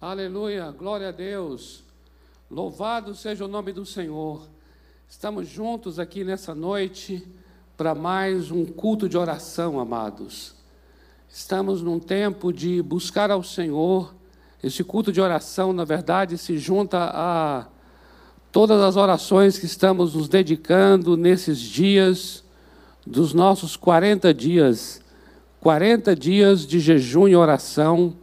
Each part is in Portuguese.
Aleluia, glória a Deus. Louvado seja o nome do Senhor. Estamos juntos aqui nessa noite para mais um culto de oração, amados. Estamos num tempo de buscar ao Senhor. Esse culto de oração, na verdade, se junta a todas as orações que estamos nos dedicando nesses dias, dos nossos 40 dias, 40 dias de jejum e oração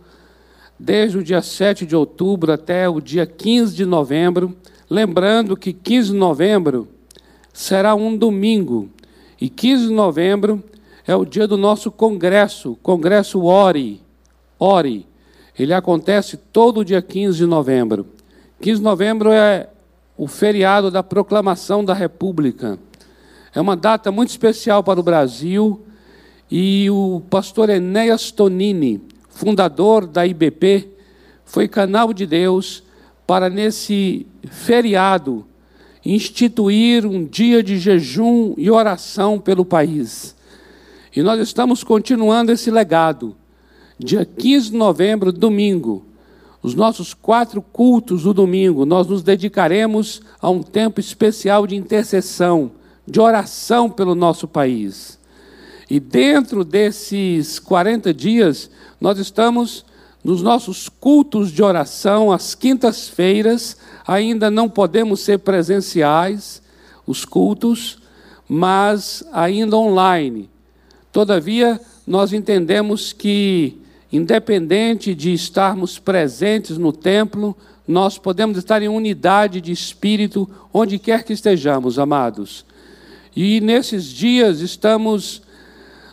desde o dia 7 de outubro até o dia 15 de novembro. Lembrando que 15 de novembro será um domingo, e 15 de novembro é o dia do nosso congresso, Congresso Ore. Ore. Ele acontece todo dia 15 de novembro. 15 de novembro é o feriado da proclamação da República. É uma data muito especial para o Brasil e o pastor Enéas Tonini, fundador da IBP, foi canal de Deus para, nesse feriado, instituir um dia de jejum e oração pelo país. E nós estamos continuando esse legado. Dia 15 de novembro, domingo, os nossos quatro cultos do domingo, nós nos dedicaremos a um tempo especial de intercessão, de oração pelo nosso país. E dentro desses 40 dias, nós estamos nos nossos cultos de oração, às quintas-feiras, ainda não podemos ser presenciais, os cultos, mas ainda online. Todavia, nós entendemos que, independente de estarmos presentes no templo, nós podemos estar em unidade de espírito onde quer que estejamos, amados. E nesses dias estamos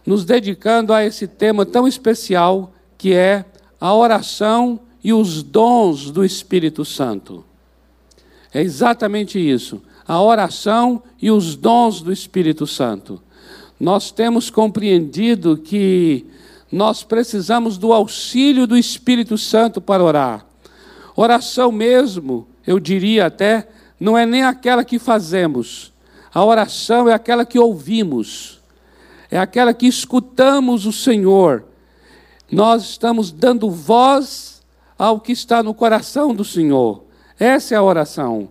nos dedicando a esse tema tão especial que é a oração e os dons do Espírito Santo. É exatamente isso, a oração e os dons do Espírito Santo. Nós temos compreendido que nós precisamos do auxílio do Espírito Santo para orar. Oração mesmo, eu diria até, não é nem aquela que fazemos. A oração é aquela que ouvimos é aquela que escutamos o Senhor. Nós estamos dando voz ao que está no coração do Senhor. Essa é a oração.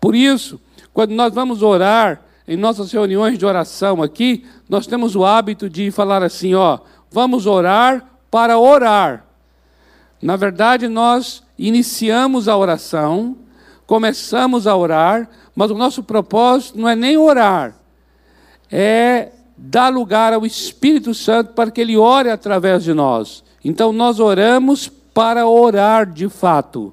Por isso, quando nós vamos orar em nossas reuniões de oração aqui, nós temos o hábito de falar assim, ó, vamos orar para orar. Na verdade, nós iniciamos a oração, começamos a orar, mas o nosso propósito não é nem orar, é dá lugar ao Espírito Santo para que ele ore através de nós. Então nós oramos para orar de fato.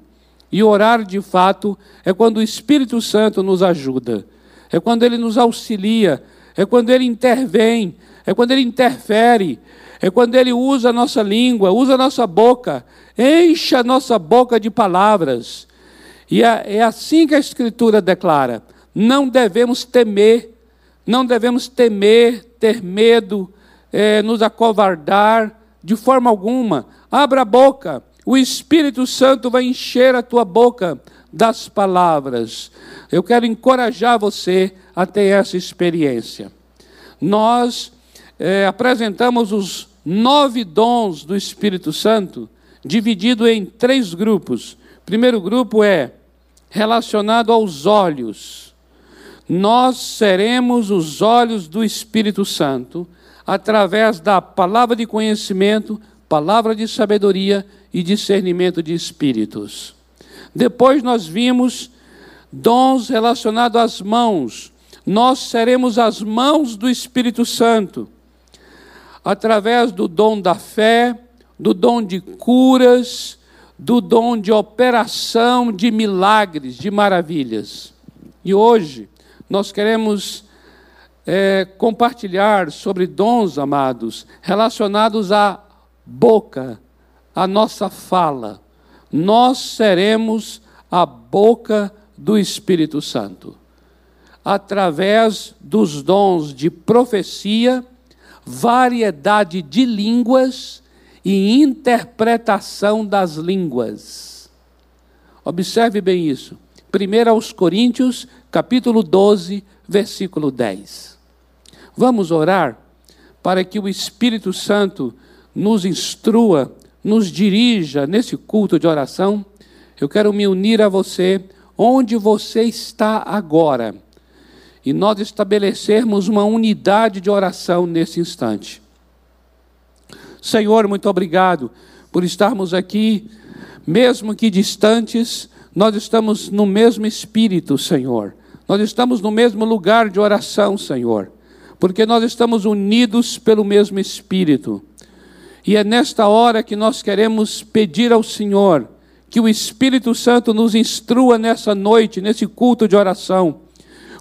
E orar de fato é quando o Espírito Santo nos ajuda, é quando ele nos auxilia, é quando ele intervém, é quando ele interfere, é quando ele usa a nossa língua, usa a nossa boca, enche a nossa boca de palavras. E é, é assim que a Escritura declara: não devemos temer, não devemos temer, ter medo, é, nos acovardar, de forma alguma. Abra a boca, o Espírito Santo vai encher a tua boca das palavras. Eu quero encorajar você a ter essa experiência. Nós é, apresentamos os nove dons do Espírito Santo, dividido em três grupos. Primeiro grupo é relacionado aos olhos nós seremos os olhos do Espírito Santo através da palavra de conhecimento, palavra de sabedoria e discernimento de espíritos. Depois nós vimos dons relacionados às mãos. Nós seremos as mãos do Espírito Santo através do dom da fé, do dom de curas, do dom de operação de milagres, de maravilhas. E hoje nós queremos é, compartilhar sobre dons, amados, relacionados à boca, à nossa fala. Nós seremos a boca do Espírito Santo. Através dos dons de profecia, variedade de línguas e interpretação das línguas. Observe bem isso. 1 aos Coríntios, capítulo 12, versículo 10. Vamos orar para que o Espírito Santo nos instrua, nos dirija nesse culto de oração. eu quero me unir a você onde você está agora e nós estabelecermos uma unidade de oração nesse instante. Senhor, muito obrigado por estarmos aqui, mesmo que distantes, nós estamos no mesmo espírito, Senhor. Nós estamos no mesmo lugar de oração, Senhor, porque nós estamos unidos pelo mesmo espírito. E é nesta hora que nós queremos pedir ao Senhor que o Espírito Santo nos instrua nessa noite, nesse culto de oração.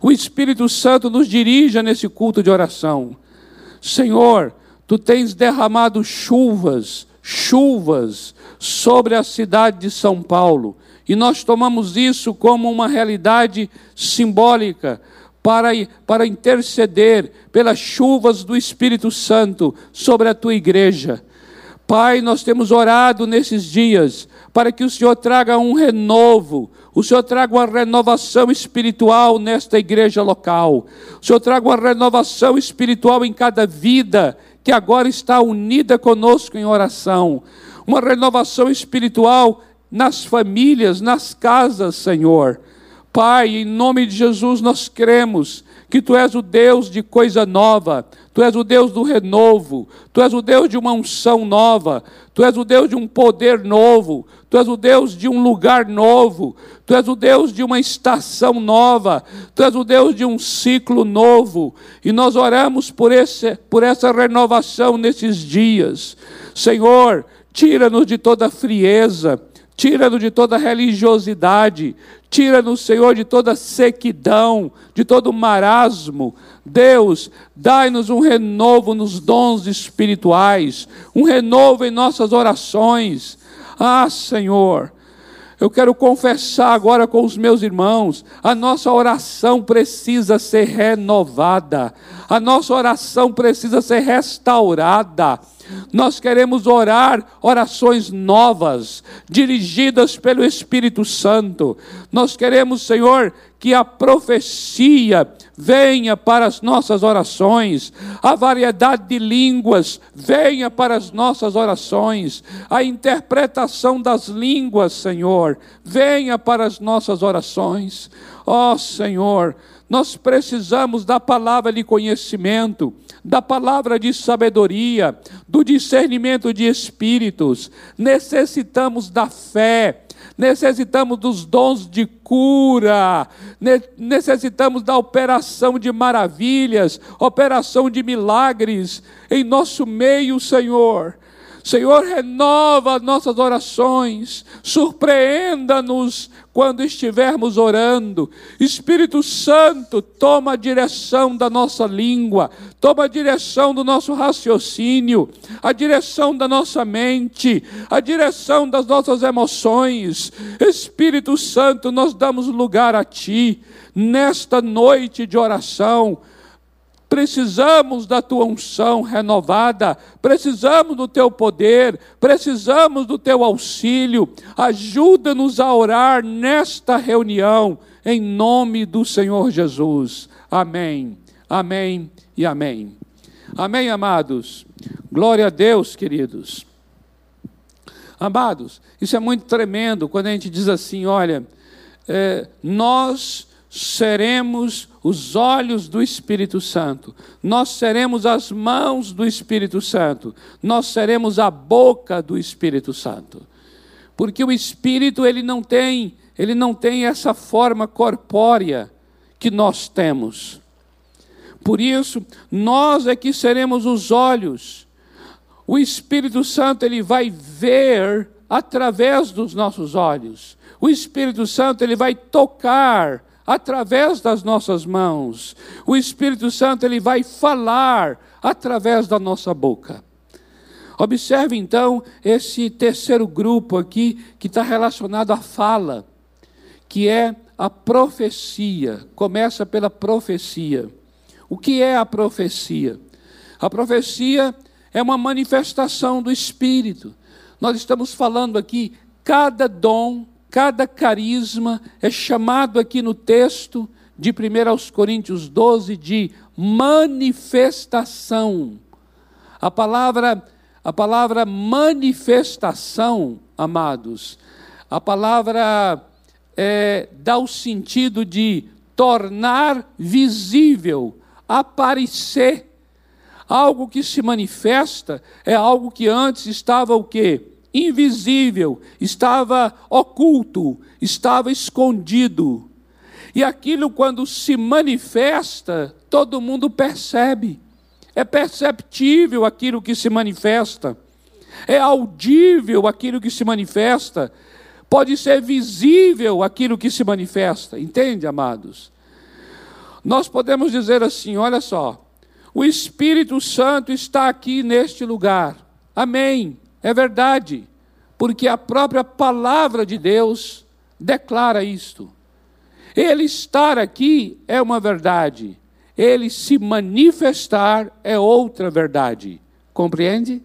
O Espírito Santo nos dirija nesse culto de oração. Senhor, tu tens derramado chuvas, chuvas sobre a cidade de São Paulo. E nós tomamos isso como uma realidade simbólica para, para interceder pelas chuvas do Espírito Santo sobre a tua igreja. Pai, nós temos orado nesses dias para que o Senhor traga um renovo, o Senhor traga uma renovação espiritual nesta igreja local, o Senhor traga uma renovação espiritual em cada vida que agora está unida conosco em oração, uma renovação espiritual nas famílias, nas casas, Senhor. Pai, em nome de Jesus nós cremos que Tu és o Deus de coisa nova, Tu és o Deus do renovo, Tu és o Deus de uma unção nova, Tu és o Deus de um poder novo, Tu és o Deus de um lugar novo, Tu és o Deus de uma estação nova, Tu és o Deus de um ciclo novo, e nós oramos por, esse, por essa renovação nesses dias. Senhor, tira-nos de toda frieza, tira-nos de toda religiosidade, tira-nos, Senhor, de toda sequidão, de todo marasmo. Deus, dai-nos um renovo nos dons espirituais, um renovo em nossas orações. Ah, Senhor, eu quero confessar agora com os meus irmãos: a nossa oração precisa ser renovada, a nossa oração precisa ser restaurada. Nós queremos orar orações novas, dirigidas pelo Espírito Santo. Nós queremos, Senhor, que a profecia venha para as nossas orações, a variedade de línguas venha para as nossas orações, a interpretação das línguas, Senhor, venha para as nossas orações. Ó oh, Senhor, nós precisamos da palavra de conhecimento, da palavra de sabedoria, do discernimento de espíritos. Necessitamos da fé, necessitamos dos dons de cura, necessitamos da operação de maravilhas, operação de milagres em nosso meio, Senhor. Senhor, renova nossas orações, surpreenda-nos quando estivermos orando. Espírito Santo, toma a direção da nossa língua, toma a direção do nosso raciocínio, a direção da nossa mente, a direção das nossas emoções. Espírito Santo, nós damos lugar a Ti nesta noite de oração precisamos da tua unção renovada, precisamos do teu poder, precisamos do teu auxílio. Ajuda-nos a orar nesta reunião, em nome do Senhor Jesus. Amém, amém e amém. Amém, amados. Glória a Deus, queridos. Amados, isso é muito tremendo quando a gente diz assim: olha, é, nós seremos os olhos do Espírito Santo, nós seremos as mãos do Espírito Santo, nós seremos a boca do Espírito Santo. Porque o Espírito ele não tem, ele não tem essa forma corpórea que nós temos. Por isso, nós é que seremos os olhos. O Espírito Santo ele vai ver através dos nossos olhos. O Espírito Santo ele vai tocar através das nossas mãos. O Espírito Santo ele vai falar através da nossa boca. Observe então esse terceiro grupo aqui que está relacionado à fala, que é a profecia. Começa pela profecia. O que é a profecia? A profecia é uma manifestação do Espírito. Nós estamos falando aqui, cada dom Cada carisma é chamado aqui no texto de 1 Coríntios 12 de manifestação. A palavra, a palavra manifestação, amados, A palavra é, dá o sentido de tornar visível, aparecer. Algo que se manifesta é algo que antes estava o quê? Invisível, estava oculto, estava escondido. E aquilo, quando se manifesta, todo mundo percebe. É perceptível aquilo que se manifesta. É audível aquilo que se manifesta. Pode ser visível aquilo que se manifesta. Entende, amados? Nós podemos dizer assim: olha só, o Espírito Santo está aqui neste lugar. Amém. É verdade. Porque a própria palavra de Deus declara isto. Ele estar aqui é uma verdade, ele se manifestar é outra verdade. Compreende?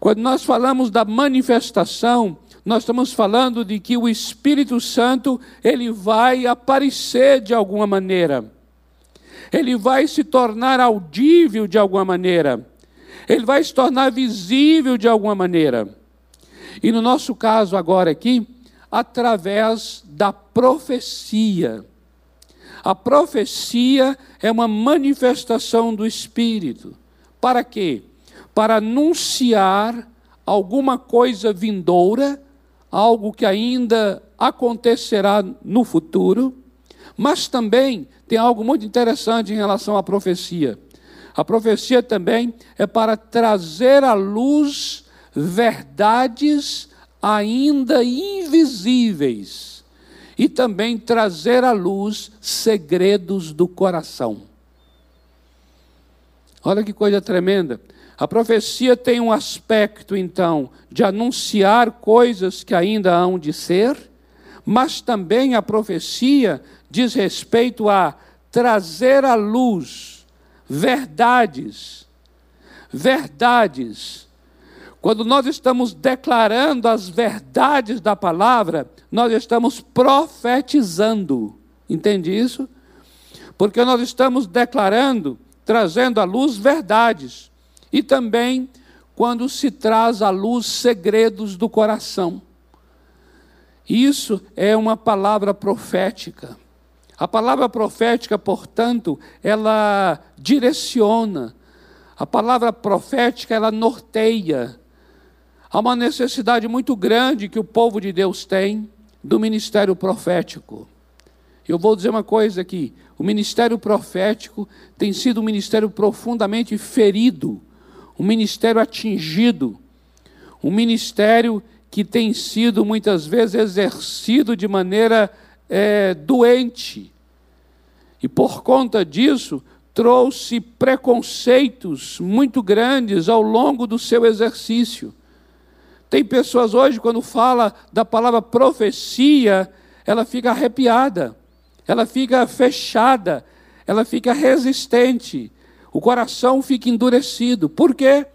Quando nós falamos da manifestação, nós estamos falando de que o Espírito Santo, ele vai aparecer de alguma maneira. Ele vai se tornar audível de alguma maneira. Ele vai se tornar visível de alguma maneira. E no nosso caso agora aqui, através da profecia. A profecia é uma manifestação do Espírito. Para quê? Para anunciar alguma coisa vindoura, algo que ainda acontecerá no futuro, mas também tem algo muito interessante em relação à profecia. A profecia também é para trazer à luz verdades ainda invisíveis e também trazer à luz segredos do coração. Olha que coisa tremenda. A profecia tem um aspecto, então, de anunciar coisas que ainda hão de ser, mas também a profecia diz respeito a trazer à luz verdades, verdades quando nós estamos declarando as verdades da palavra, nós estamos profetizando. Entende isso? Porque nós estamos declarando, trazendo à luz verdades. E também quando se traz à luz segredos do coração. Isso é uma palavra profética. A palavra profética, portanto, ela direciona. A palavra profética, ela norteia Há uma necessidade muito grande que o povo de Deus tem do ministério profético. Eu vou dizer uma coisa aqui: o ministério profético tem sido um ministério profundamente ferido, um ministério atingido, um ministério que tem sido muitas vezes exercido de maneira é, doente. E por conta disso, trouxe preconceitos muito grandes ao longo do seu exercício. Tem pessoas hoje, quando fala da palavra profecia, ela fica arrepiada, ela fica fechada, ela fica resistente, o coração fica endurecido. Por quê?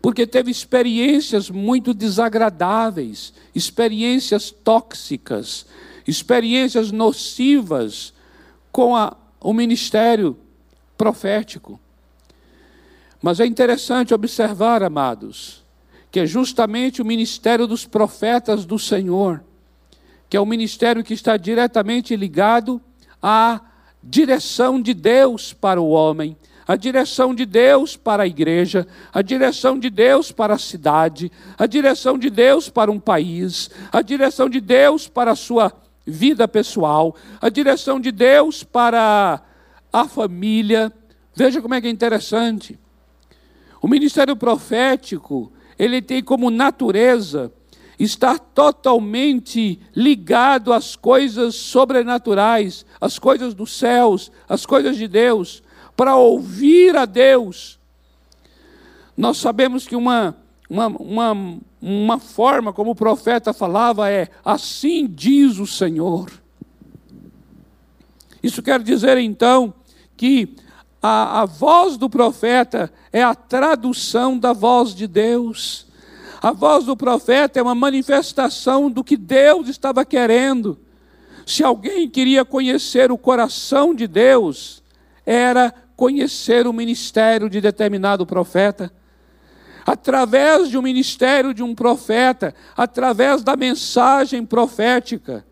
Porque teve experiências muito desagradáveis, experiências tóxicas, experiências nocivas com a, o ministério profético. Mas é interessante observar, amados, que é justamente o ministério dos profetas do Senhor, que é o ministério que está diretamente ligado à direção de Deus para o homem, a direção de Deus para a igreja, a direção de Deus para a cidade, a direção de Deus para um país, a direção de Deus para a sua vida pessoal, a direção de Deus para a família. Veja como é que é interessante. O ministério profético, ele tem como natureza estar totalmente ligado às coisas sobrenaturais, às coisas dos céus, às coisas de Deus, para ouvir a Deus. Nós sabemos que uma, uma, uma, uma forma como o profeta falava é: assim diz o Senhor. Isso quer dizer então que a, a voz do profeta é a tradução da voz de Deus. A voz do profeta é uma manifestação do que Deus estava querendo. Se alguém queria conhecer o coração de Deus, era conhecer o ministério de determinado profeta. Através de um ministério de um profeta, através da mensagem profética.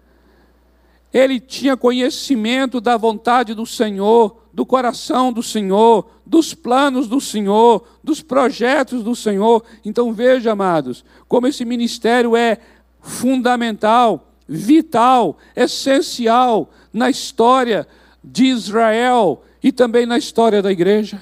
Ele tinha conhecimento da vontade do Senhor, do coração do Senhor, dos planos do Senhor, dos projetos do Senhor. Então veja, amados, como esse ministério é fundamental, vital, essencial na história de Israel e também na história da igreja.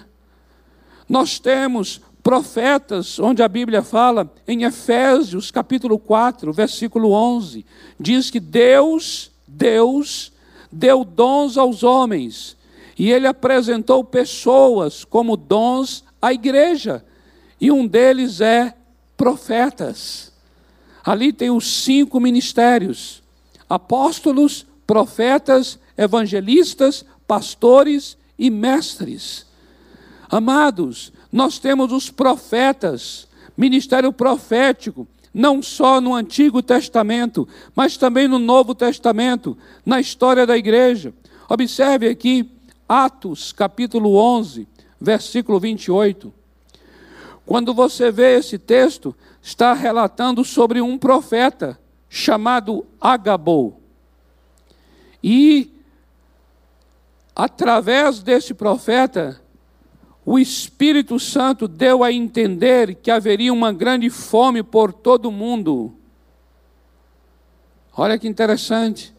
Nós temos profetas, onde a Bíblia fala em Efésios, capítulo 4, versículo 11, diz que Deus, Deus deu dons aos homens, e ele apresentou pessoas como dons à igreja, e um deles é profetas. Ali tem os cinco ministérios: apóstolos, profetas, evangelistas, pastores e mestres. Amados, nós temos os profetas, ministério profético, não só no Antigo Testamento, mas também no Novo Testamento, na história da igreja. Observe aqui Atos, capítulo 11, versículo 28. Quando você vê esse texto, está relatando sobre um profeta chamado Agabou. E através desse profeta, o Espírito Santo deu a entender que haveria uma grande fome por todo o mundo. Olha que interessante.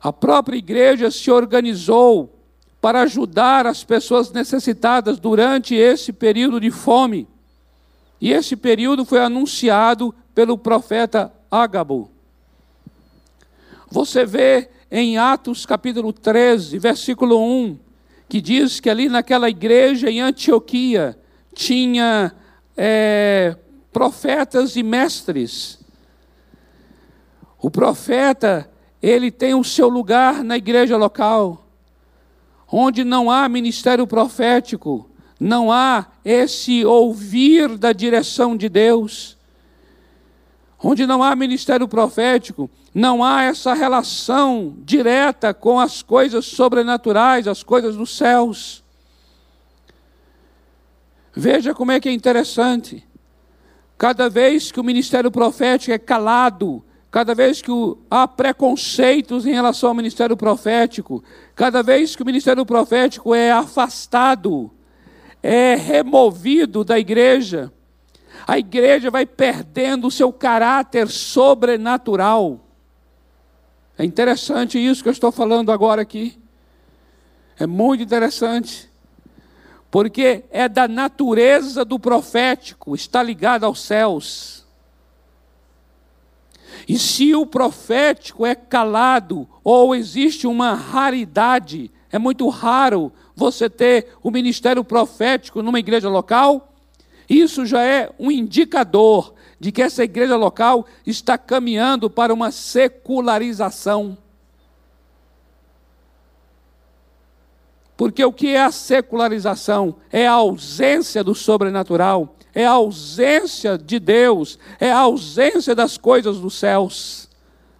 A própria igreja se organizou para ajudar as pessoas necessitadas durante esse período de fome. E esse período foi anunciado pelo profeta Ágabo. Você vê em Atos capítulo 13, versículo 1, que diz que ali naquela igreja em Antioquia tinha é, profetas e mestres. O profeta, ele tem o seu lugar na igreja local, onde não há ministério profético, não há esse ouvir da direção de Deus. Onde não há ministério profético, não há essa relação direta com as coisas sobrenaturais, as coisas dos céus. Veja como é que é interessante. Cada vez que o ministério profético é calado, cada vez que há preconceitos em relação ao ministério profético, cada vez que o ministério profético é afastado, é removido da igreja, a igreja vai perdendo o seu caráter sobrenatural. É interessante isso que eu estou falando agora aqui. É muito interessante. Porque é da natureza do profético, está ligado aos céus. E se o profético é calado, ou existe uma raridade, é muito raro você ter o ministério profético numa igreja local, isso já é um indicador de que essa igreja local está caminhando para uma secularização. Porque o que é a secularização? É a ausência do sobrenatural, é a ausência de Deus, é a ausência das coisas dos céus.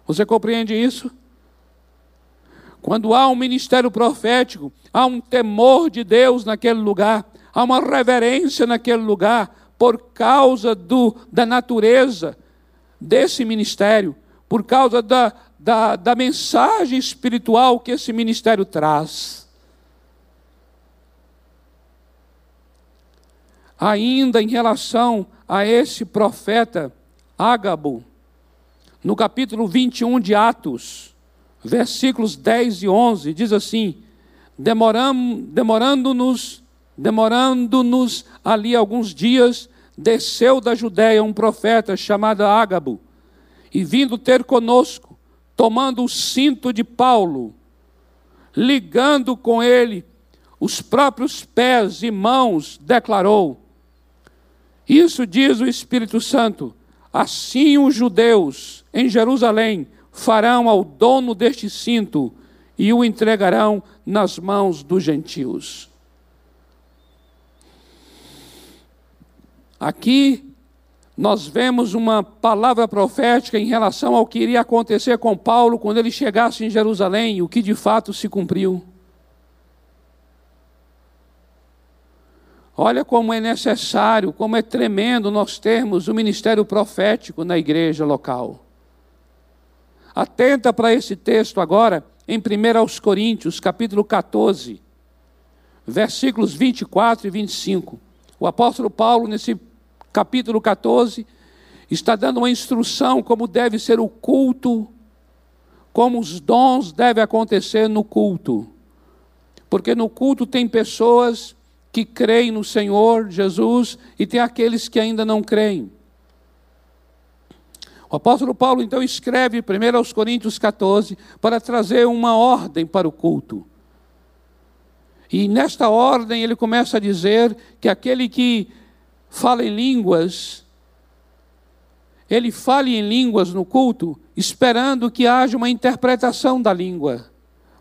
Você compreende isso? Quando há um ministério profético, há um temor de Deus naquele lugar, há uma reverência naquele lugar, por causa do, da natureza desse ministério, por causa da, da, da mensagem espiritual que esse ministério traz. Ainda em relação a esse profeta Ágabo, no capítulo 21 de Atos, versículos 10 e 11, diz assim: demorando-nos Demorando-nos ali alguns dias, desceu da Judéia um profeta chamado Ágabo, e vindo ter conosco, tomando o cinto de Paulo, ligando com ele os próprios pés e mãos, declarou: Isso diz o Espírito Santo, assim os judeus em Jerusalém farão ao dono deste cinto e o entregarão nas mãos dos gentios. Aqui nós vemos uma palavra profética em relação ao que iria acontecer com Paulo quando ele chegasse em Jerusalém, o que de fato se cumpriu. Olha como é necessário, como é tremendo nós termos o ministério profético na igreja local. Atenta para esse texto agora, em 1 Coríntios, capítulo 14, versículos 24 e 25. O apóstolo Paulo, nesse capítulo 14, está dando uma instrução como deve ser o culto, como os dons devem acontecer no culto. Porque no culto tem pessoas que creem no Senhor Jesus e tem aqueles que ainda não creem. O apóstolo Paulo então escreve primeiro aos Coríntios 14 para trazer uma ordem para o culto. E nesta ordem ele começa a dizer que aquele que fala em línguas, ele fale em línguas no culto, esperando que haja uma interpretação da língua.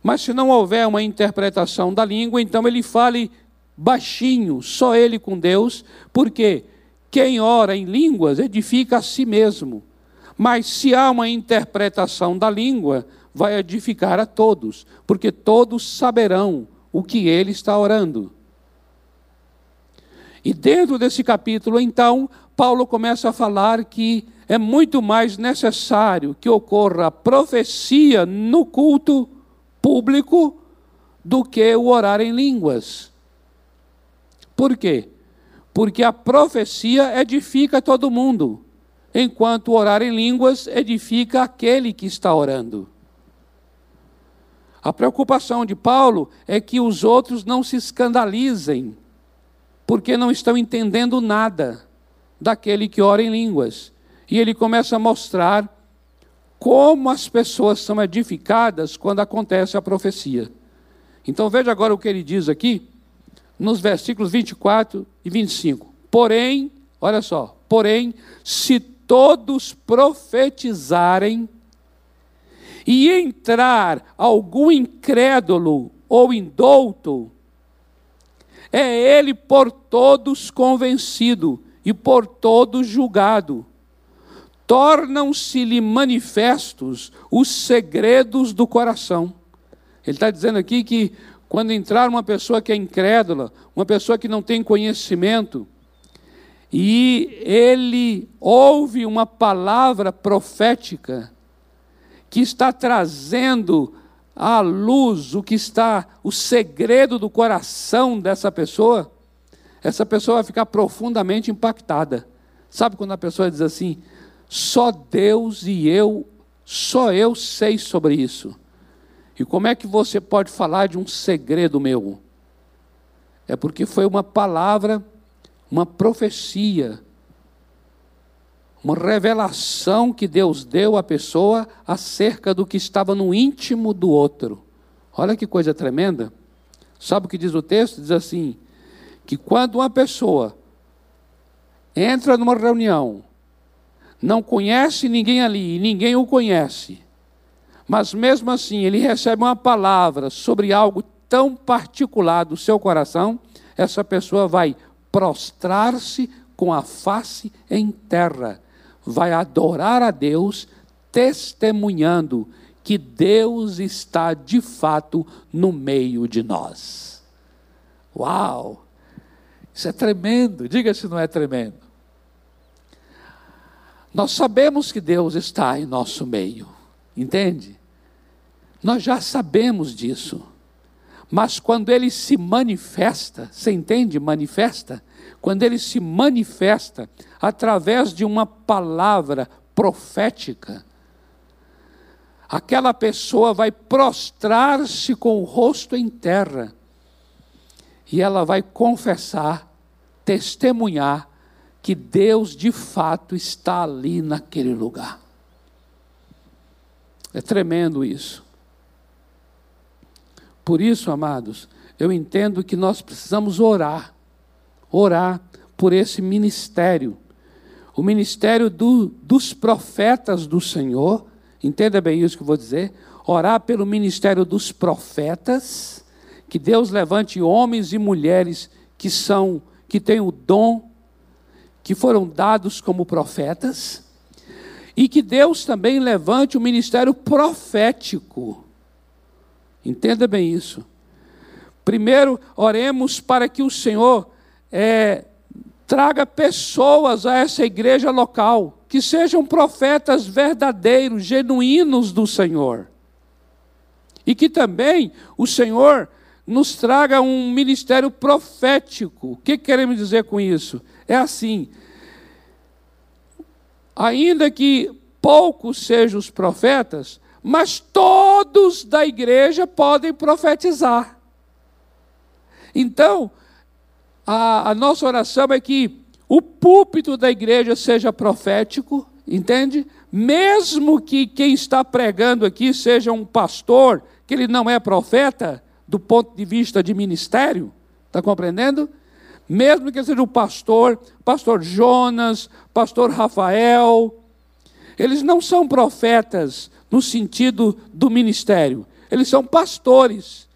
Mas se não houver uma interpretação da língua, então ele fale baixinho, só ele com Deus, porque quem ora em línguas edifica a si mesmo. Mas se há uma interpretação da língua, vai edificar a todos, porque todos saberão o que ele está orando. E dentro desse capítulo, então, Paulo começa a falar que é muito mais necessário que ocorra a profecia no culto público do que o orar em línguas. Por quê? Porque a profecia edifica todo mundo, enquanto orar em línguas edifica aquele que está orando. A preocupação de Paulo é que os outros não se escandalizem, porque não estão entendendo nada daquele que ora em línguas. E ele começa a mostrar como as pessoas são edificadas quando acontece a profecia. Então veja agora o que ele diz aqui, nos versículos 24 e 25. Porém, olha só, porém, se todos profetizarem e entrar algum incrédulo ou indouto, é ele por todos convencido e por todos julgado. Tornam-se-lhe manifestos os segredos do coração. Ele está dizendo aqui que quando entrar uma pessoa que é incrédula, uma pessoa que não tem conhecimento, e ele ouve uma palavra profética que está trazendo à luz o que está, o segredo do coração dessa pessoa, essa pessoa vai ficar profundamente impactada. Sabe quando a pessoa diz assim: só Deus e eu, só eu sei sobre isso. E como é que você pode falar de um segredo meu? É porque foi uma palavra, uma profecia, uma revelação que Deus deu à pessoa acerca do que estava no íntimo do outro. Olha que coisa tremenda. Sabe o que diz o texto? Diz assim: que quando uma pessoa entra numa reunião, não conhece ninguém ali e ninguém o conhece, mas mesmo assim ele recebe uma palavra sobre algo tão particular do seu coração, essa pessoa vai prostrar-se com a face em terra, vai adorar a Deus, testemunhando que Deus está de fato no meio de nós. Uau! Isso é tremendo, diga se não é tremendo. Nós sabemos que Deus está em nosso meio. Entende? Nós já sabemos disso. Mas quando ele se manifesta, você entende? Manifesta? Quando ele se manifesta através de uma palavra profética, aquela pessoa vai prostrar-se com o rosto em terra e ela vai confessar, testemunhar que Deus de fato está ali naquele lugar. É tremendo isso. Por isso, amados, eu entendo que nós precisamos orar, orar por esse ministério, o ministério do, dos profetas do Senhor, entenda bem isso que eu vou dizer, orar pelo ministério dos profetas, que Deus levante homens e mulheres que são, que têm o dom, que foram dados como profetas, e que Deus também levante o ministério profético. Entenda bem isso. Primeiro, oremos para que o Senhor é, traga pessoas a essa igreja local, que sejam profetas verdadeiros, genuínos do Senhor. E que também o Senhor nos traga um ministério profético. O que queremos dizer com isso? É assim: ainda que poucos sejam os profetas, mas todos da igreja podem profetizar. Então, a, a nossa oração é que o púlpito da igreja seja profético, entende? Mesmo que quem está pregando aqui seja um pastor, que ele não é profeta, do ponto de vista de ministério, está compreendendo? Mesmo que seja o pastor, pastor Jonas, pastor Rafael, eles não são profetas no sentido do ministério, eles são pastores.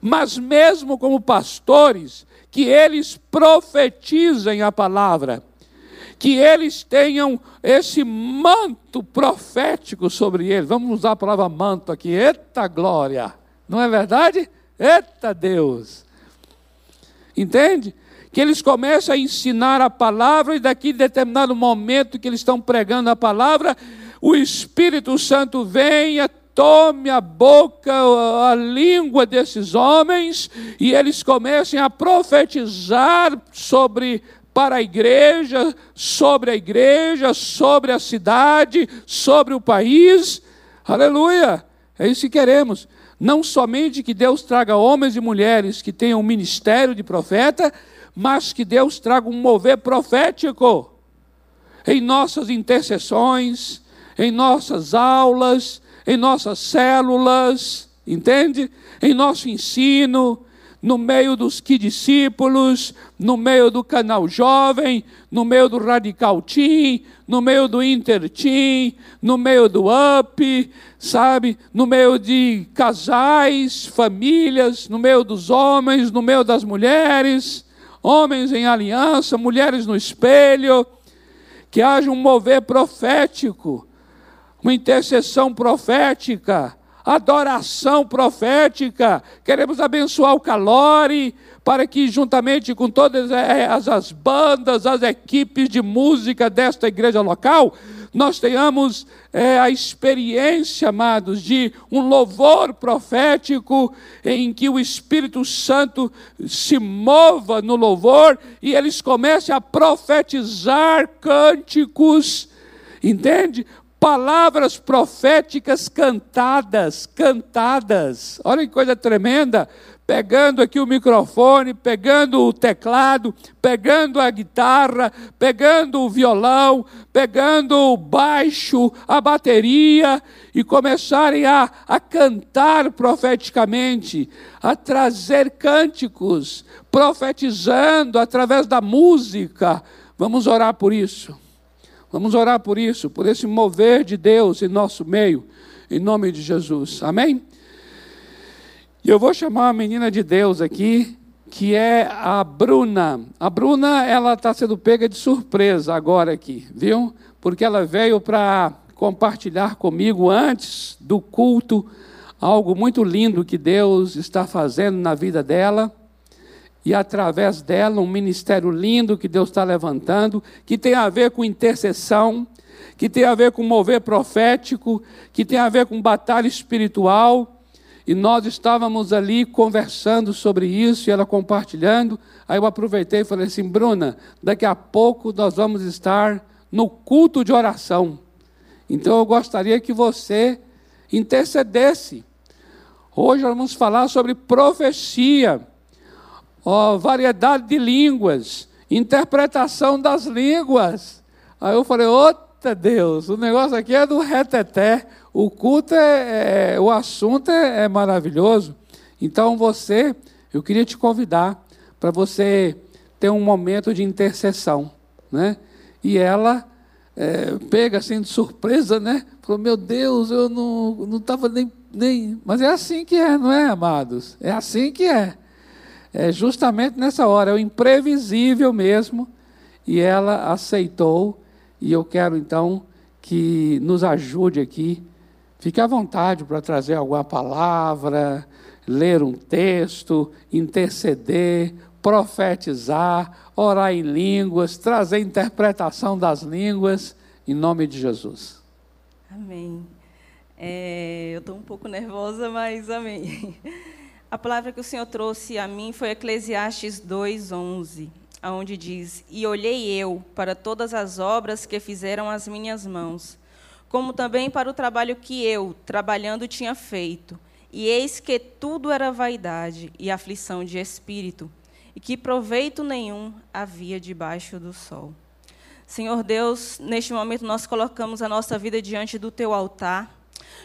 Mas mesmo como pastores, que eles profetizem a palavra, que eles tenham esse manto profético sobre eles. Vamos usar a palavra manto aqui. Eita glória! Não é verdade? Eita Deus! Entende? Que eles começam a ensinar a palavra e daqui a determinado momento que eles estão pregando a palavra, o Espírito Santo venha, tome a boca, a língua desses homens e eles comecem a profetizar sobre para a igreja, sobre a igreja, sobre a cidade, sobre o país. Aleluia! É isso que queremos não somente que Deus traga homens e mulheres que tenham um ministério de profeta, mas que Deus traga um mover profético em nossas intercessões, em nossas aulas, em nossas células, entende? Em nosso ensino, no meio dos que discípulos, no meio do canal jovem, no meio do Radical Team, no meio do Inter Team, no meio do UP, sabe? No meio de casais, famílias, no meio dos homens, no meio das mulheres, homens em aliança, mulheres no espelho, que haja um mover profético, uma intercessão profética adoração profética, queremos abençoar o Calore, para que, juntamente com todas as bandas, as equipes de música desta igreja local, nós tenhamos é, a experiência, amados, de um louvor profético em que o Espírito Santo se mova no louvor e eles comecem a profetizar cânticos, entende? Palavras proféticas cantadas, cantadas. Olha que coisa tremenda. Pegando aqui o microfone, pegando o teclado, pegando a guitarra, pegando o violão, pegando o baixo, a bateria, e começarem a, a cantar profeticamente, a trazer cânticos, profetizando através da música. Vamos orar por isso. Vamos orar por isso, por esse mover de Deus em nosso meio, em nome de Jesus. Amém? E eu vou chamar uma menina de Deus aqui, que é a Bruna. A Bruna, ela está sendo pega de surpresa agora aqui, viu? Porque ela veio para compartilhar comigo antes do culto algo muito lindo que Deus está fazendo na vida dela e através dela um ministério lindo que Deus está levantando, que tem a ver com intercessão, que tem a ver com mover profético, que tem a ver com batalha espiritual. E nós estávamos ali conversando sobre isso e ela compartilhando. Aí eu aproveitei e falei assim: Bruna, daqui a pouco nós vamos estar no culto de oração. Então eu gostaria que você intercedesse. Hoje nós vamos falar sobre profecia ó, variedade de línguas, interpretação das línguas. Aí eu falei, outra Deus, o negócio aqui é do reteté, o culto é, é o assunto é, é maravilhoso. Então você, eu queria te convidar para você ter um momento de intercessão, né? E ela é, pega assim de surpresa, né? Falou, meu Deus, eu não estava nem, nem. Mas é assim que é, não é, amados? É assim que é é justamente nessa hora, é o imprevisível mesmo, e ela aceitou, e eu quero então que nos ajude aqui. Fique à vontade para trazer alguma palavra, ler um texto, interceder, profetizar, orar em línguas, trazer interpretação das línguas, em nome de Jesus. Amém. É, eu estou um pouco nervosa, mas amém. A palavra que o Senhor trouxe a mim foi Eclesiastes 2:11, onde diz: "E olhei eu para todas as obras que fizeram as minhas mãos, como também para o trabalho que eu, trabalhando, tinha feito, e eis que tudo era vaidade e aflição de espírito, e que proveito nenhum havia debaixo do sol." Senhor Deus, neste momento nós colocamos a nossa vida diante do teu altar.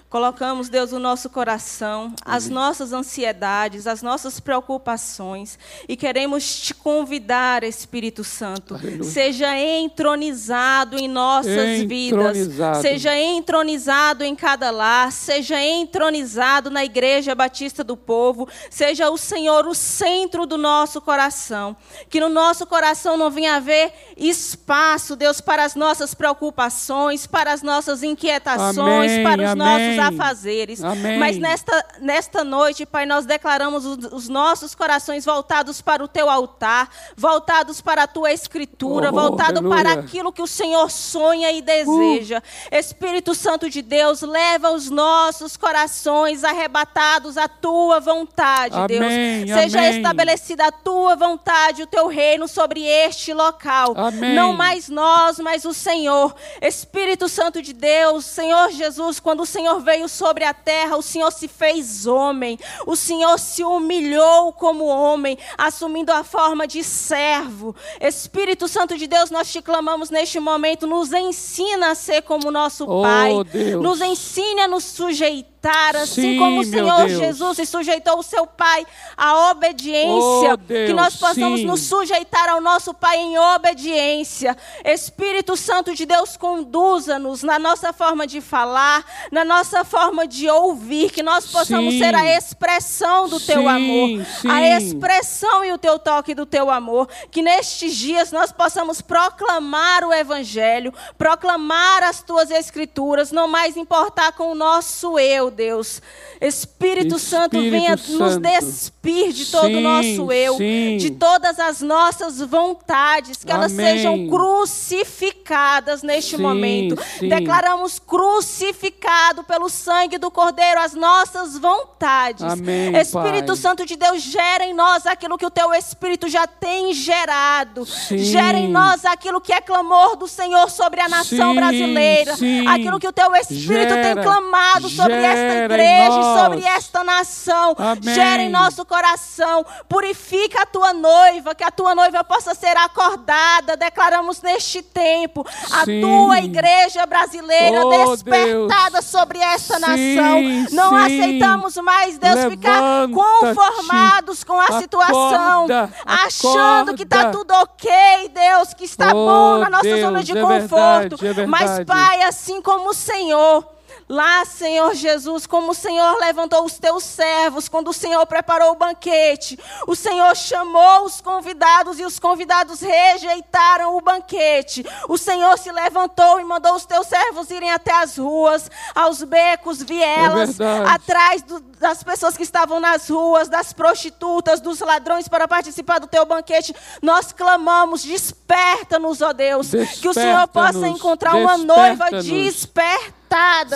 Colocamos, Deus, o nosso coração, as nossas ansiedades, as nossas preocupações e queremos te convidar, Espírito Santo, Aleluia. seja entronizado em nossas entronizado. vidas, seja entronizado em cada lar, seja entronizado na Igreja Batista do Povo, seja o Senhor o centro do nosso coração, que no nosso coração não venha haver espaço, Deus, para as nossas preocupações, para as nossas inquietações, Amém. para os Amém. nossos afazeres. Amém. Mas nesta, nesta noite, Pai, nós declaramos os, os, nossos corações voltados para o teu altar, voltados para a tua escritura, oh, voltado aleluia. para aquilo que o Senhor sonha e deseja. Uh. Espírito Santo de Deus, leva os nossos corações arrebatados à tua vontade, Amém. Deus. Seja Amém. estabelecida a tua vontade, o teu reino sobre este local. Amém. Não mais nós, mas o Senhor. Espírito Santo de Deus, Senhor Jesus, quando o Senhor veio sobre a terra, o Senhor se fez homem, o Senhor se humilhou como homem, assumindo a forma de servo. Espírito Santo de Deus, nós te clamamos neste momento, nos ensina a ser como nosso oh, Pai, Deus. nos ensine a nos sujeitar assim sim, como o Senhor Jesus se sujeitou o seu Pai à obediência, oh, Deus, que nós possamos sim. nos sujeitar ao nosso Pai em obediência. Espírito Santo de Deus, conduza-nos na nossa forma de falar, na nossa forma de ouvir, que nós possamos sim. ser a expressão do teu amor, a expressão e o teu toque do teu amor, que nestes dias nós possamos proclamar o evangelho, proclamar as tuas escrituras, não mais importar com o nosso eu, Deus. Espírito, Espírito Santo, venha Santo. nos despir de todo o nosso eu, sim. de todas as nossas vontades, que Amém. elas sejam crucificadas neste sim, momento. Sim. Declaramos crucificado pelo sangue do Cordeiro as nossas vontades. Amém, Espírito Pai. Santo de Deus, gera em nós aquilo que o teu Espírito já tem gerado. Gera em nós aquilo que é clamor do Senhor sobre a nação brasileira. Aquilo que o teu Espírito gera, tem clamado sobre esta esta igreja e sobre esta nação. Amém. Gera em nosso coração. Purifica a tua noiva, que a tua noiva possa ser acordada. Declaramos neste tempo a sim. tua igreja brasileira oh, despertada Deus. sobre esta sim, nação. Não sim. aceitamos mais, Deus, ficar conformados com a acorda, situação, achando que está tudo ok, Deus, que está oh, bom na nossa Deus, zona de é conforto. Verdade, é Mas, Pai, assim como o Senhor Lá, Senhor Jesus, como o Senhor levantou os teus servos, quando o Senhor preparou o banquete, o Senhor chamou os convidados e os convidados rejeitaram o banquete. O Senhor se levantou e mandou os teus servos irem até as ruas, aos becos, vielas, é atrás do, das pessoas que estavam nas ruas, das prostitutas, dos ladrões para participar do teu banquete. Nós clamamos, desperta-nos, ó Deus, desperta que o Senhor possa encontrar uma noiva desperta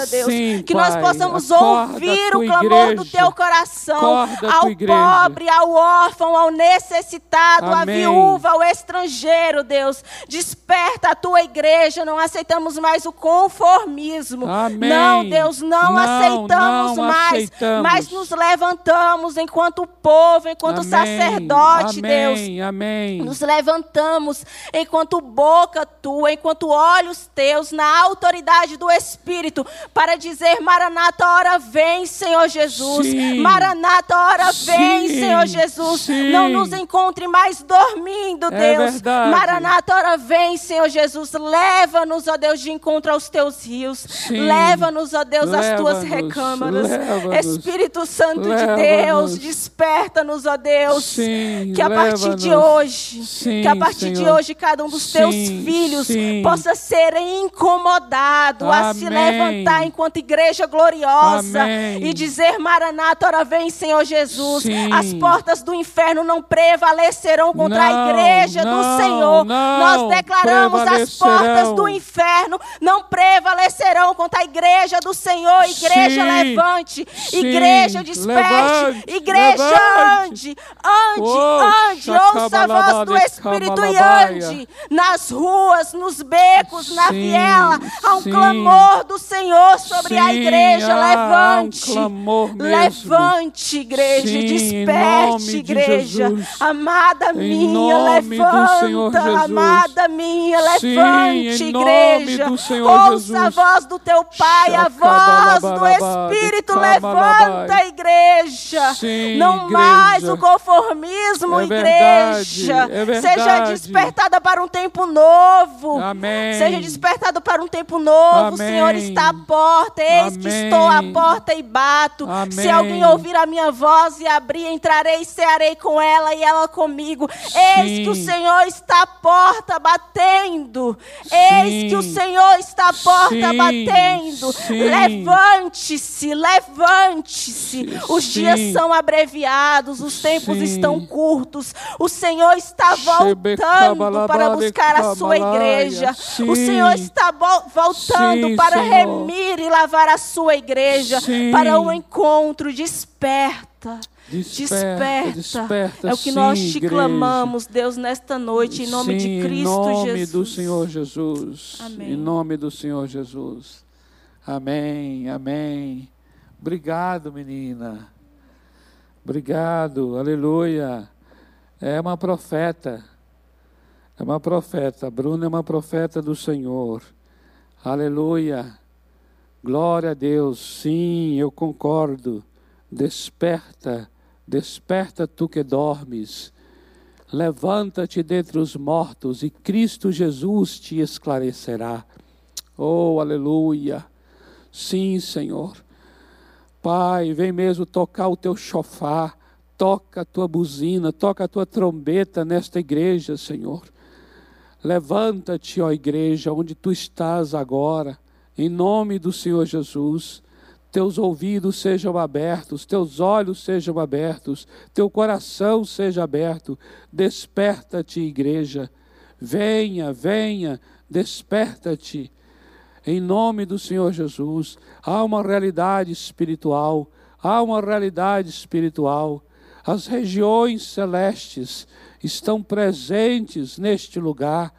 Deus. Sim, que nós possamos ouvir o clamor igreja. do teu coração ao pobre, ao órfão, ao necessitado, Amém. à viúva, ao estrangeiro, Deus. Desperta a tua igreja. Não aceitamos mais o conformismo. Amém. Não, Deus, não, não aceitamos não mais. Aceitamos. Mas nos levantamos enquanto povo, enquanto Amém. sacerdote, Deus. Amém. Nos levantamos enquanto boca tua, enquanto olhos teus, na autoridade do Espírito Espírito para dizer: Maranata, hora vem, Senhor Jesus. Sim. Maranata, hora vem, Sim. Senhor Jesus. Sim. Não nos encontre mais dormindo, é Deus. Verdade. Maranata, hora vem, Senhor Jesus. Leva-nos, ó Deus, de encontro aos teus rios. Leva-nos, ó Deus, às tuas recâmaras. Espírito Santo de. Deus, desperta-nos, ó Deus. Sim, que a partir de hoje, Sim, que a partir de hoje cada um dos teus filhos possa ser incomodado a se Amém. Levantar enquanto igreja gloriosa Amém. e dizer Maranata, ora vem, Senhor Jesus. Sim. As portas do inferno não prevalecerão contra a Não, igreja não, do Senhor. não Nós declaramos as portas do inferno não prevalecerão contra a igreja do Senhor. Igreja Sim. levante, Sim. igreja desperte, Levante, igreja levante. ande, ande, Oh, ande, ouça a voz do shacabalabale, Espírito e ande nas ruas, nos becos, na viela. Há um clamor do Senhor sobre a Sim, igreja. há um Levante, levante, igreja, Sim, desperte, de igreja. Amada minha, levanta, amada minha, Sim, levante, nome igreja. Ouça a Jesus. voz do teu Pai, a voz do Espírito. Levanta, igreja. Sim, Não igreja. mais o conformismo, É igreja. verdade, é Seja despertada para um tempo novo. Amém. Seja despertado para um tempo novo. Amém. Senhor está à porta. Eis que Amém. estou à porta e bato. Se Amém. alguém ouvir a minha voz e abrir, entrarei e cearei com ela e ela comigo. Eis que o Sim. Senhor está à porta batendo. Eis que o Sim. Senhor está à porta Sim. batendo. Sim. Levante-se, levante-se. Os Sim. dias são abreviados, os tempos Sim. estão curtos. O Senhor está voltando para buscar a sua igreja. O Sim. Senhor está vo- voltando Sim, para. Remir e lavar a sua igreja Sim. para o encontro. Desperta. Desperta, desperta, é o que sim, nós te igreja. clamamos, Deus, nesta noite, em nome Sim, de Cristo Em nome Jesus. do Senhor Jesus. Amém. Em nome do Senhor Jesus. Amém, amém. Obrigado, menina. Obrigado, aleluia. É uma profeta. É uma profeta. A Bruna é uma profeta do Senhor. Aleluia. Glória a Deus. Sim, eu concordo. Desperta, desperta tu que dormes. Levanta-te dentre os mortos e Cristo Jesus te esclarecerá. Oh, aleluia. Sim, Senhor. Pai, vem mesmo tocar o teu chofar, toca a tua buzina, toca a tua trombeta nesta igreja, Senhor. Levanta-te, ó igreja, onde tu estás agora, em nome do Senhor Jesus. Teus ouvidos sejam abertos, teus olhos sejam abertos, teu coração seja aberto. Desperta-te, igreja. Venha, venha, desperta-te. Em nome do Senhor Jesus, há uma realidade espiritual, há uma realidade espiritual. As regiões celestes estão presentes neste lugar.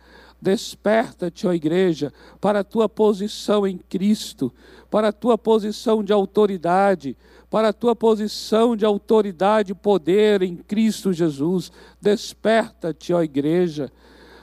Desperta-te, ó igreja, para a tua posição em Cristo, para a tua posição de autoridade, para a tua posição de autoridade e poder em Cristo Jesus. Desperta-te, ó igreja.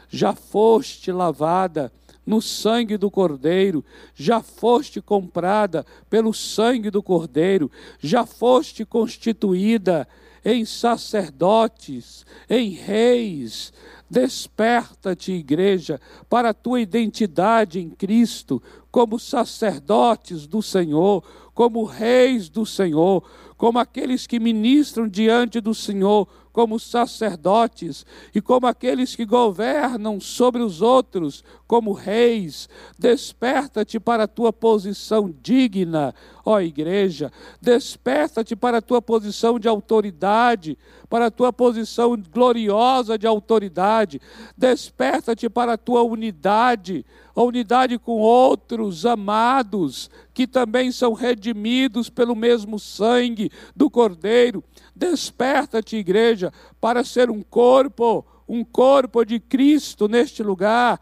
Já foste lavada no sangue do Cordeiro, já foste comprada pelo sangue do Cordeiro, já foste constituída em sacerdotes, em reis. Desperta-te, igreja, para a tua identidade em Cristo, como sacerdotes do Senhor, como reis do Senhor, como aqueles que ministram diante do Senhor, como sacerdotes, e como aqueles que governam sobre os outros, como reis. Desperta-te para a tua posição digna, ó igreja. Desperta-te para a tua posição de autoridade, para a tua posição gloriosa de autoridade. Desperta-te para a tua unidade, a unidade com outros amados que também são redimidos pelo mesmo sangue do Cordeiro. Desperta-te, igreja, para ser um corpo, um corpo de Cristo neste lugar,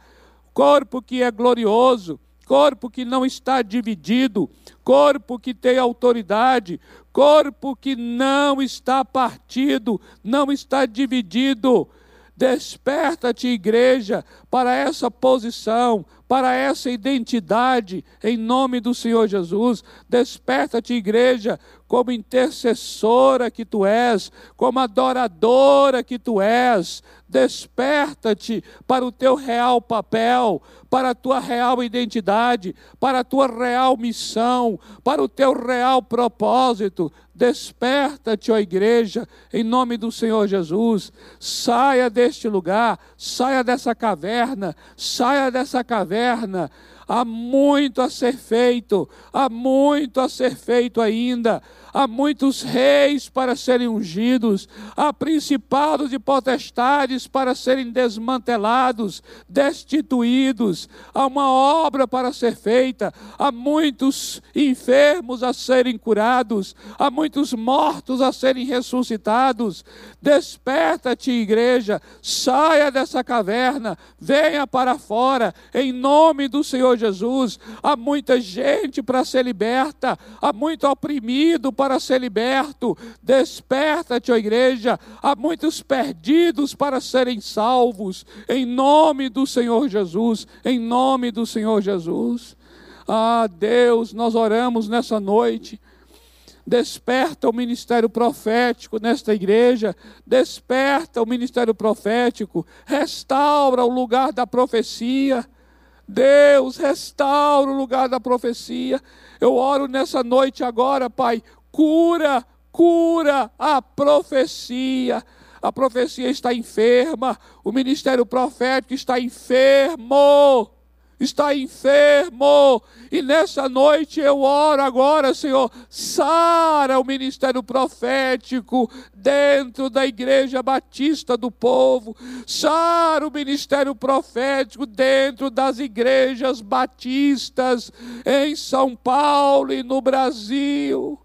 corpo que é glorioso, corpo que não está dividido, corpo que tem autoridade, corpo que não está partido, não está dividido. Desperta-te, igreja, para essa posição, para essa identidade, em nome do Senhor Jesus. Desperta-te, igreja, como intercessora que tu és, como adoradora que tu és. Desperta-te para o teu real papel, para a tua real identidade, para a tua real missão, para o teu real propósito. Desperta-te, ó igreja, em nome do Senhor Jesus. Saia deste lugar, saia dessa caverna, saia dessa caverna Há muito a ser feito, há muito a ser feito ainda. Há muitos reis para serem ungidos, há principados e potestades para serem desmantelados, destituídos. Há uma obra para ser feita, há muitos enfermos a serem curados, há muitos mortos a serem ressuscitados. Desperta-te, igreja, saia dessa caverna, venha para fora, em nome do Senhor Jesus. Há muita gente para ser liberta, há muito oprimido para ser liberto. Desperta-te, ó igreja. Há muitos perdidos para serem salvos, em nome do Senhor Jesus. Em nome do Senhor Jesus. Ah, Deus, nós oramos nessa noite desperta o ministério profético nesta igreja, desperta o ministério profético, restaura o lugar da profecia. Deus, restaura o lugar da profecia. Eu oro nessa noite agora, Pai, cura, cura a profecia. A profecia está enferma, o ministério profético está enfermo. Está enfermo. E nessa noite eu oro agora, Senhor, sara o ministério profético dentro da igreja batista do povo, sara o ministério profético dentro das igrejas batistas em São Paulo e no Brasil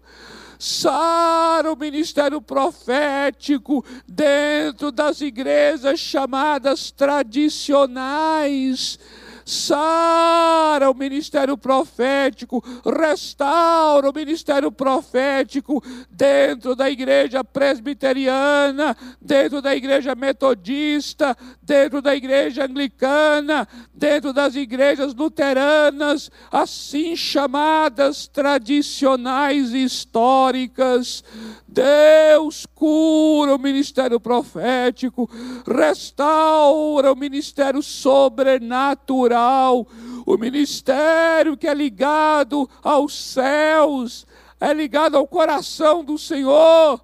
sara o ministério profético dentro das igrejas chamadas tradicionais sara o ministério profético, restaura o ministério profético dentro da igreja presbiteriana, dentro da igreja metodista, dentro da igreja anglicana, dentro das igrejas luteranas, assim chamadas tradicionais e históricas. Deus cura o ministério profético, restaura o ministério sobrenatural, o ministério que é ligado aos céus, é ligado ao coração do Senhor,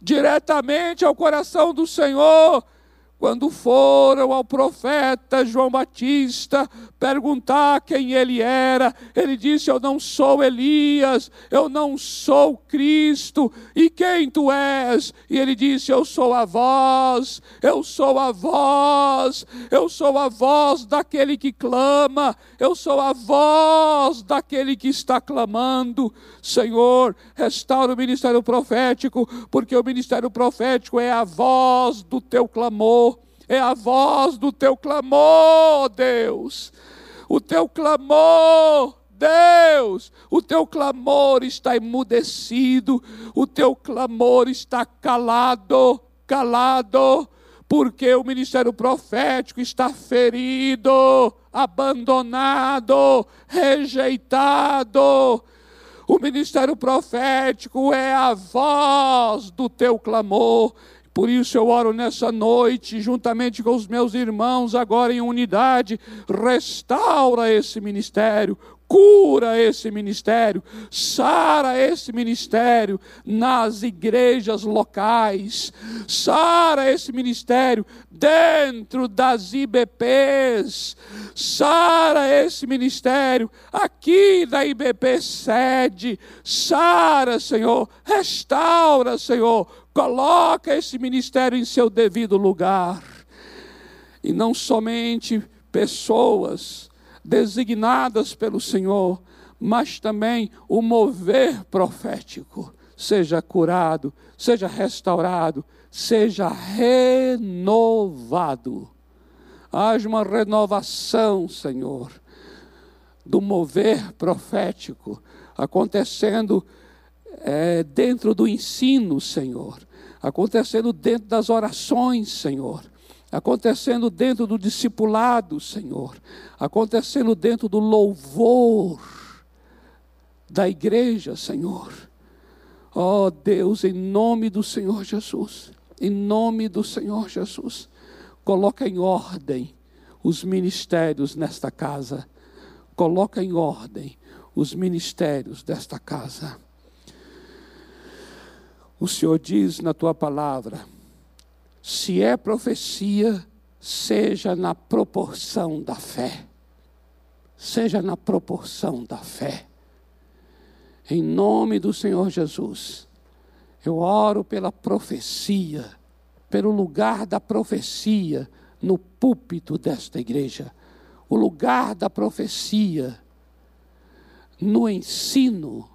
diretamente ao coração do Senhor quando foram ao profeta João Batista perguntar quem ele era, ele disse: Eu não sou Elias, eu não sou Cristo, e quem tu és? E ele disse: Eu sou a voz, eu sou a voz, eu sou a voz daquele que clama, eu sou a voz daquele que está clamando. Senhor, restaura o ministério profético, porque o ministério profético é a voz do teu clamor é a voz do teu clamor, Deus. O teu clamor, Deus, o teu clamor está emudecido, o teu clamor está calado, calado, porque o ministério profético está ferido, abandonado, rejeitado. O ministério profético é a voz do teu clamor, por isso eu oro nessa noite, juntamente com os meus irmãos, agora em unidade, restaura esse ministério, cura esse ministério, sara esse ministério nas igrejas locais, sara esse ministério dentro das IBPs, sara esse ministério aqui da IBP sede, sara, Senhor, restaura, Senhor, Coloca esse ministério em seu devido lugar. E não somente pessoas designadas pelo Senhor, mas também o mover profético seja curado, seja restaurado, seja renovado. Haja uma renovação, Senhor, do mover profético acontecendo é, dentro do ensino, Senhor, acontecendo dentro das orações, Senhor, acontecendo dentro do discipulado, Senhor, acontecendo dentro do louvor da igreja, Senhor. Ó oh, Deus, em nome do Senhor Jesus, em nome do Senhor Jesus, coloca em ordem os ministérios nesta casa. Coloca em ordem os ministérios desta casa. O Senhor diz na tua palavra: se é profecia, seja na proporção da fé. Seja na proporção da fé. Em nome do Senhor Jesus, eu oro pela profecia, pelo lugar da profecia no púlpito desta igreja, o lugar da profecia no ensino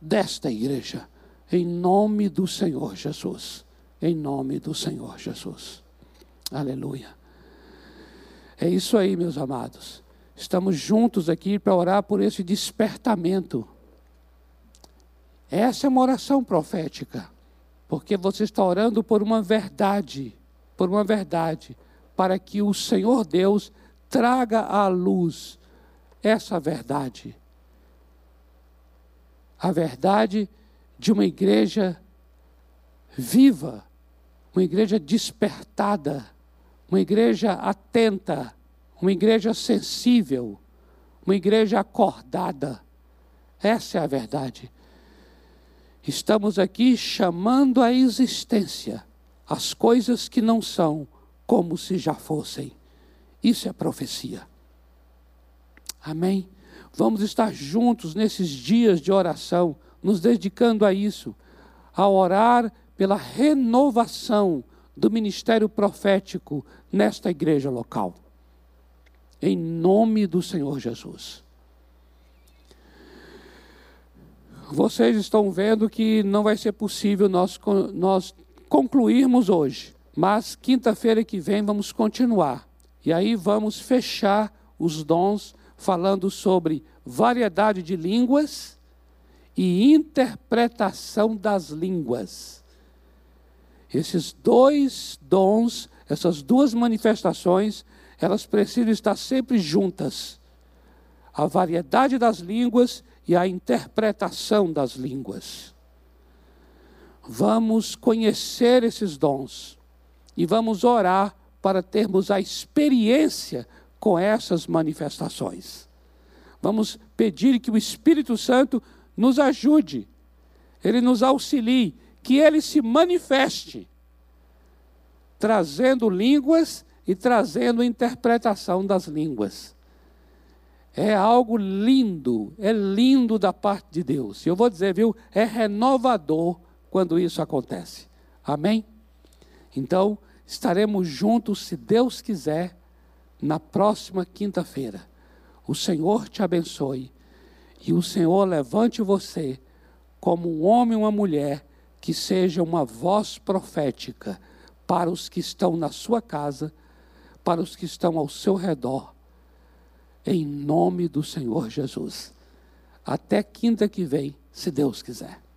desta igreja, em nome do Senhor Jesus. Em nome do Senhor Jesus. Aleluia. É isso aí, meus amados. Estamos juntos aqui para orar por esse despertamento. Essa é uma oração profética, porque você está orando por uma verdade, por uma verdade, para que o Senhor Deus traga à luz essa verdade. A verdade de uma igreja viva, uma igreja despertada, uma igreja atenta, uma igreja sensível, uma igreja acordada. Essa é a verdade. Estamos aqui chamando à existência as coisas que não são como se já fossem. Isso é profecia. Amém? Vamos estar juntos nesses dias de oração, nos dedicando a isso, a orar pela renovação do ministério profético nesta igreja local. Em nome do Senhor Jesus. Vocês estão vendo que não vai ser possível nós, nós concluirmos hoje, mas quinta-feira que vem vamos continuar. E aí vamos fechar os dons falando sobre variedade de línguas e interpretação das línguas. Esses dois dons, essas duas manifestações, elas precisam estar sempre juntas. A variedade das línguas e a interpretação das línguas. Vamos conhecer esses dons e vamos orar para termos a experiência com essas manifestações. Vamos pedir que o Espírito Santo nos ajude, ele nos auxilie, que ele se manifeste, trazendo línguas e trazendo interpretação das línguas. É algo lindo, é lindo da parte de Deus. E eu vou dizer, viu, é renovador quando isso acontece. Amém? Então, estaremos juntos, se Deus quiser, na próxima quinta-feira. O Senhor te abençoe e o Senhor levante você como um homem ou uma mulher que seja uma voz profética para os que estão na sua casa, para os que estão ao seu redor, em nome do Senhor Jesus. Até quinta que vem, se Deus quiser.